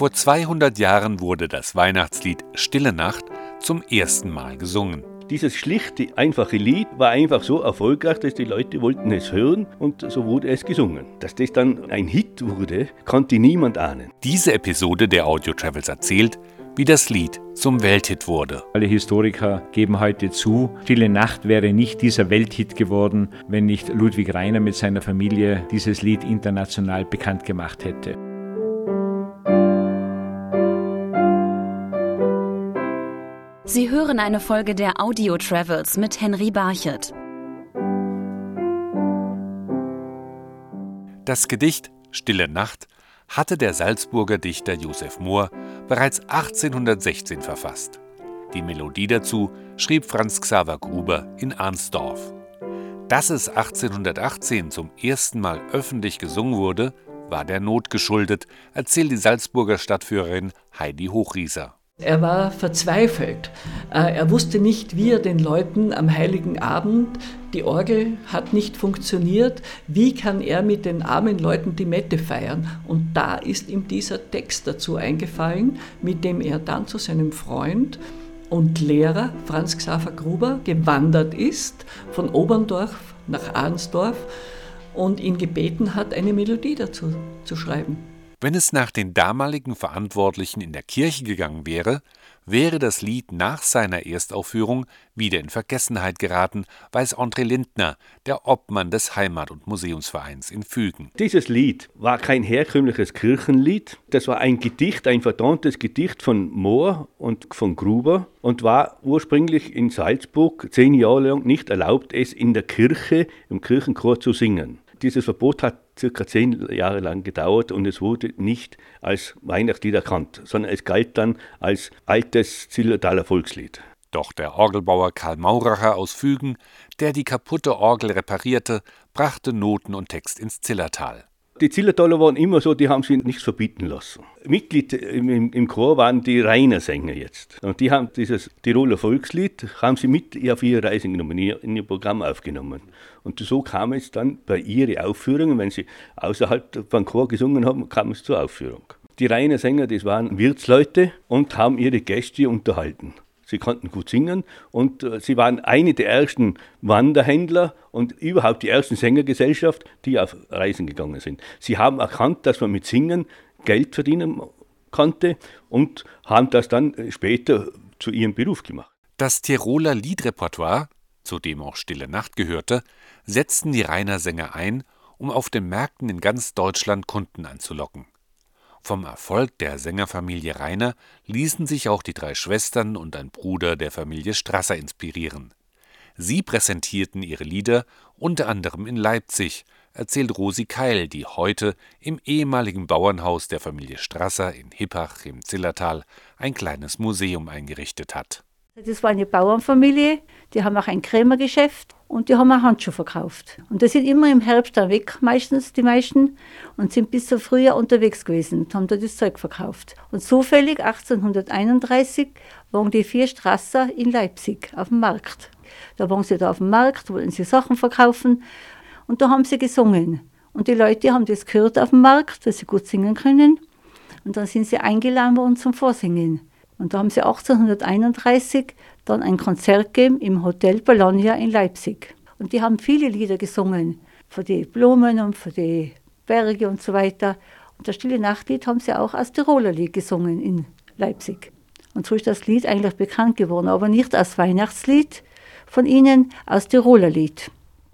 Vor 200 Jahren wurde das Weihnachtslied Stille Nacht zum ersten Mal gesungen. Dieses schlichte, einfache Lied war einfach so erfolgreich, dass die Leute wollten es hören und so wurde es gesungen. Dass das dann ein Hit wurde, konnte niemand ahnen. Diese Episode der Audio Travels erzählt, wie das Lied zum Welthit wurde. Alle Historiker geben heute zu, Stille Nacht wäre nicht dieser Welthit geworden, wenn nicht Ludwig Reiner mit seiner Familie dieses Lied international bekannt gemacht hätte. Sie hören eine Folge der Audio Travels mit Henry Barchet. Das Gedicht Stille Nacht hatte der Salzburger Dichter Josef Mohr bereits 1816 verfasst. Die Melodie dazu schrieb Franz Xaver Gruber in Arnsdorf. Dass es 1818 zum ersten Mal öffentlich gesungen wurde, war der Not geschuldet, erzählt die Salzburger Stadtführerin Heidi Hochrieser. Er war verzweifelt. Äh, er wusste nicht, wie er den Leuten am heiligen Abend, die Orgel hat nicht funktioniert, wie kann er mit den armen Leuten die Mette feiern? Und da ist ihm dieser Text dazu eingefallen, mit dem er dann zu seinem Freund und Lehrer Franz Xaver Gruber gewandert ist, von Oberndorf nach Arnsdorf und ihn gebeten hat, eine Melodie dazu zu schreiben. Wenn es nach den damaligen Verantwortlichen in der Kirche gegangen wäre, wäre das Lied nach seiner Erstaufführung wieder in Vergessenheit geraten, weiß André Lindner, der Obmann des Heimat- und Museumsvereins in Fügen. Dieses Lied war kein herkömmliches Kirchenlied, das war ein Gedicht, ein vertontes Gedicht von Mohr und von Gruber und war ursprünglich in Salzburg zehn Jahre lang nicht erlaubt, es in der Kirche, im Kirchenchor zu singen. Dieses Verbot hat circa zehn Jahre lang gedauert und es wurde nicht als Weihnachtslied erkannt, sondern es galt dann als altes Zillertaler Volkslied. Doch der Orgelbauer Karl Mauracher aus Fügen, der die kaputte Orgel reparierte, brachte Noten und Text ins Zillertal. Die Zillertaler waren immer so, die haben sich nichts verbieten lassen. Mitglied im, im, Chor waren die Rainer Sänger jetzt. Und die haben dieses Tiroler Volkslied, haben sie mit auf ihre Reisen genommen, in ihr Programm aufgenommen. Und so kam es dann bei ihren Aufführungen, wenn sie außerhalb vom Chor gesungen haben, kam es zur Aufführung. Die Rainer Sänger, das waren Wirtsleute und haben ihre Gäste unterhalten. Sie konnten gut singen und äh, sie waren eine der ersten Wanderhändler und überhaupt die ersten Sängergesellschaft, die auf Reisen gegangen sind. Sie haben erkannt, dass man mit Singen Geld verdienen konnte und haben das dann später zu ihrem Beruf gemacht. Das Tiroler Liedrepertoire, zu dem auch Stille Nacht gehörte, setzten die Rainer Sänger ein, um auf den Märkten in ganz Deutschland Kunden anzulocken. Vom Erfolg der Sängerfamilie Rainer ließen sich auch die drei Schwestern und ein Bruder der Familie Strasser inspirieren. Sie präsentierten ihre Lieder unter anderem in Leipzig, erzählt Rosi Keil, die heute im ehemaligen Bauernhaus der Familie Strasser in Hippach im Zillertal ein kleines Museum eingerichtet hat. Das war eine Bauernfamilie, die haben auch ein Krämergeschäft und die haben auch Handschuhe verkauft. Und die sind immer im Herbst dann weg, meistens die meisten, und sind bis zum Frühjahr unterwegs gewesen und haben da das Zeug verkauft. Und zufällig 1831 waren die vier Strasser in Leipzig auf dem Markt. Da waren sie da auf dem Markt, wollten sie Sachen verkaufen und da haben sie gesungen. Und die Leute haben das gehört auf dem Markt, dass sie gut singen können. Und dann sind sie eingeladen worden zum Vorsingen. Und da haben sie 1831 dann ein Konzert gegeben im Hotel Bologna in Leipzig. Und die haben viele Lieder gesungen, für die Blumen und für die Berge und so weiter. Und das Stille Nachtlied haben sie auch als Tiroler Lied gesungen in Leipzig. Und so ist das Lied eigentlich bekannt geworden, aber nicht als Weihnachtslied von ihnen, als Tiroler Lied.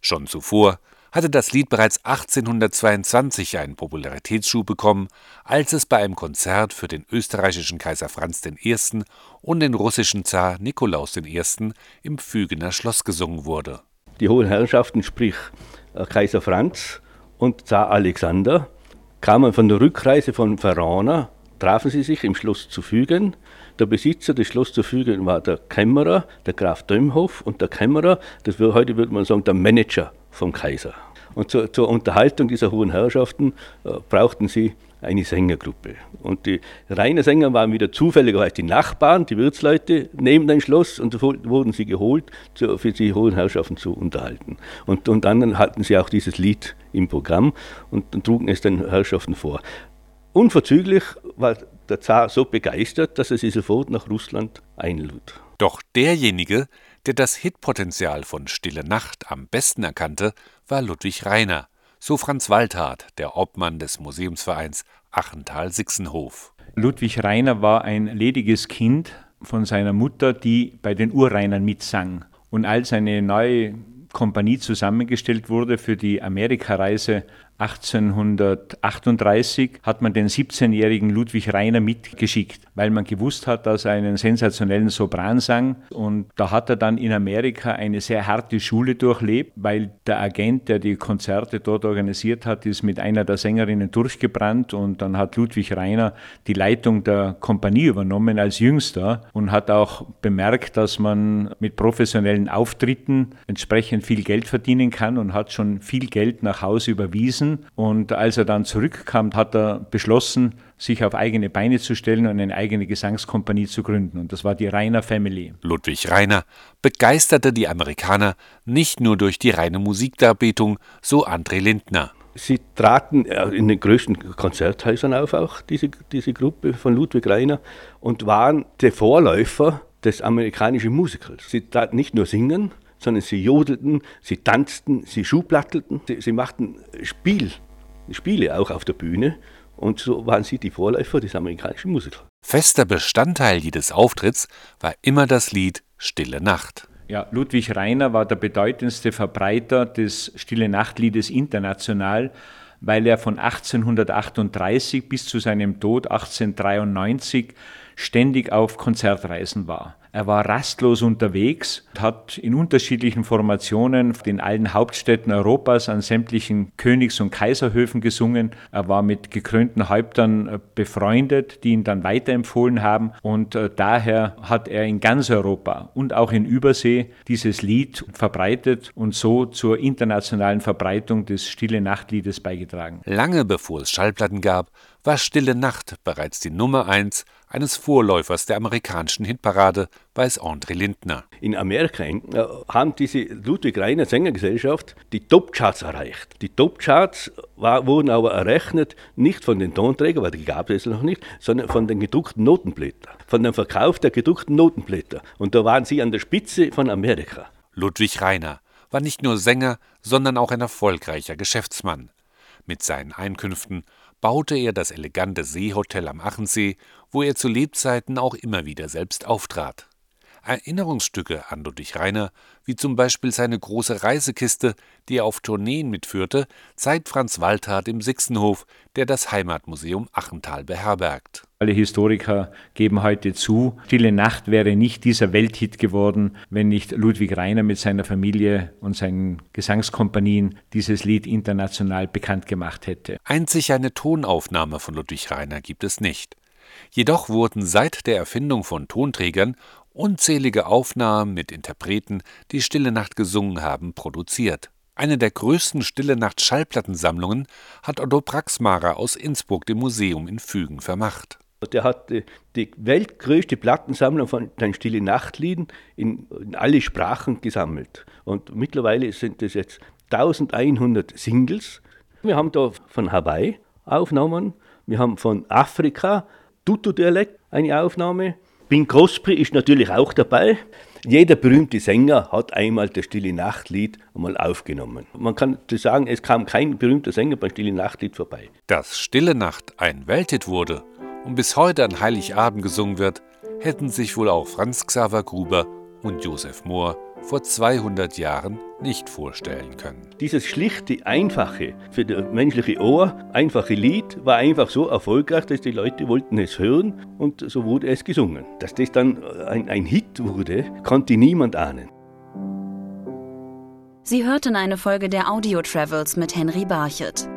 Schon zuvor hatte das Lied bereits 1822 einen Popularitätsschub bekommen, als es bei einem Konzert für den österreichischen Kaiser Franz I. und den russischen Zar Nikolaus I. im Fügener Schloss gesungen wurde. Die hohen Herrschaften, sprich äh, Kaiser Franz und Zar Alexander, kamen von der Rückreise von Verona, trafen sie sich im Schloss zu Fügen. Der Besitzer des Schloss zu Fügen war der Kämmerer, der Graf Dömhoff und der Kämmerer, das wird, heute würde man sagen, der Manager vom Kaiser. Und zur, zur Unterhaltung dieser hohen Herrschaften äh, brauchten sie eine Sängergruppe. Und die reinen Sänger waren wieder zufälligerweise die Nachbarn, die Wirtsleute neben dem Schloss und so wurden sie geholt, für die hohen Herrschaften zu unterhalten. Und, und dann hatten sie auch dieses Lied im Programm und, und trugen es den Herrschaften vor. unverzüglich war der Zar so begeistert, dass er sie sofort nach Russland einlud. Doch derjenige, der das Hitpotenzial von Stille Nacht am besten erkannte, war Ludwig Reiner, so Franz Waldhardt, der Obmann des Museumsvereins Achental-Sixenhof. Ludwig Reiner war ein lediges Kind von seiner Mutter, die bei den Urreinern mitsang. Und als eine neue Kompanie zusammengestellt wurde für die Amerikareise 1838 hat man den 17-jährigen Ludwig Reiner mitgeschickt, weil man gewusst hat, dass er einen sensationellen Sopran sang. Und da hat er dann in Amerika eine sehr harte Schule durchlebt, weil der Agent, der die Konzerte dort organisiert hat, ist mit einer der Sängerinnen durchgebrannt. Und dann hat Ludwig Reiner die Leitung der Kompanie übernommen als Jüngster und hat auch bemerkt, dass man mit professionellen Auftritten entsprechend viel Geld verdienen kann und hat schon viel Geld nach Hause überwiesen gewesen. Und als er dann zurückkam, hat er beschlossen, sich auf eigene Beine zu stellen und eine eigene Gesangskompanie zu gründen. Und das war die Rainer Family. Ludwig Rainer begeisterte die Amerikaner nicht nur durch die reine Musikdarbietung, so André Lindner. Sie traten äh, in den größten Konzerthäusern auf, auch diese, diese Gruppe von Ludwig Rainer, und waren der Vorläufer des amerikanischen Musicals. Sie traten nicht nur singen, sondern sie jodelten, sie tanzten, sie schublattelten, sie, sie machten Spiel, Spiele auch auf der Bühne. Und so waren sie die Vorläufer des amerikanischen Musikers. Fester Bestandteil jedes Auftritts war immer das Lied Stille Nacht. Ja, Ludwig Reiner war der bedeutendste Verbreiter des Stille Nachtliedes international, weil er von 1838 bis zu seinem Tod 1893 ständig auf Konzertreisen war. Er war rastlos unterwegs, hat in unterschiedlichen Formationen in allen Hauptstädten Europas an sämtlichen Königs- und Kaiserhöfen gesungen. Er war mit gekrönten Häuptern äh, befreundet, die ihn dann weiterempfohlen haben. Und äh, daher hat er in ganz Europa und auch in Übersee dieses Lied verbreitet und so zur internationalen Verbreitung des Stille Nachtliedes beigetragen. Lange bevor es Schallplatten gab, war Stille Nacht bereits die Nummer eins eines Vorläufers der amerikanischen Hitparade, weiß André Lindner. In Amerika äh, haben diese Ludwig Reiner Sängergesellschaft die Topcharts erreicht. Die Topcharts wurden aber errechnet nicht von den Tonträgern, weil die gab es noch nicht, sondern von den gedruckten Notenblättern, von dem Verkauf der gedruckten Notenblätter. Und da waren sie an der Spitze von Amerika. Ludwig Reiner war nicht nur Sänger, sondern auch ein erfolgreicher Geschäftsmann. Mit seinen Einkünften baute er das elegante Seehotel am Achensee, wo er zu Lebzeiten auch immer wieder selbst auftrat. Erinnerungsstücke an Ludwig Reiner, wie zum Beispiel seine große Reisekiste, die er auf Tourneen mitführte, zeigt Franz Waldhardt im Sixenhof, der das Heimatmuseum Achental beherbergt. Alle Historiker geben heute zu, Stille Nacht wäre nicht dieser Welthit geworden, wenn nicht Ludwig Reiner mit seiner Familie und seinen Gesangskompanien dieses Lied international bekannt gemacht hätte. Einzig eine Tonaufnahme von Ludwig Reiner gibt es nicht. Jedoch wurden seit der Erfindung von Tonträgern unzählige Aufnahmen mit Interpreten, die Stille Nacht gesungen haben, produziert. Eine der größten Stille Nacht Schallplattensammlungen hat Otto Praxmarer aus Innsbruck dem Museum in Fügen vermacht. Der hat die, die weltgrößte Plattensammlung von den Stille Nachtlieden in, in alle Sprachen gesammelt. Und mittlerweile sind es jetzt 1100 Singles. Wir haben da von Hawaii Aufnahmen, wir haben von Afrika Tutu-Dialekt eine Aufnahme. Bing Crosby ist natürlich auch dabei. Jeder berühmte Sänger hat einmal das Stille Nachtlied einmal aufgenommen. Man kann sagen, es kam kein berühmter Sänger beim Stille Nachtlied vorbei. Dass Stille Nacht ein Welthit wurde und bis heute an Heiligabend gesungen wird, hätten sich wohl auch Franz Xaver Gruber und Josef Mohr vor 200 Jahren nicht vorstellen können. Dieses schlichte, einfache, für das menschliche Ohr einfache Lied war einfach so erfolgreich, dass die Leute wollten es hören und so wurde es gesungen. Dass das dann ein, ein Hit wurde, konnte niemand ahnen. Sie hörten eine Folge der Audio Travels mit Henry Barchet.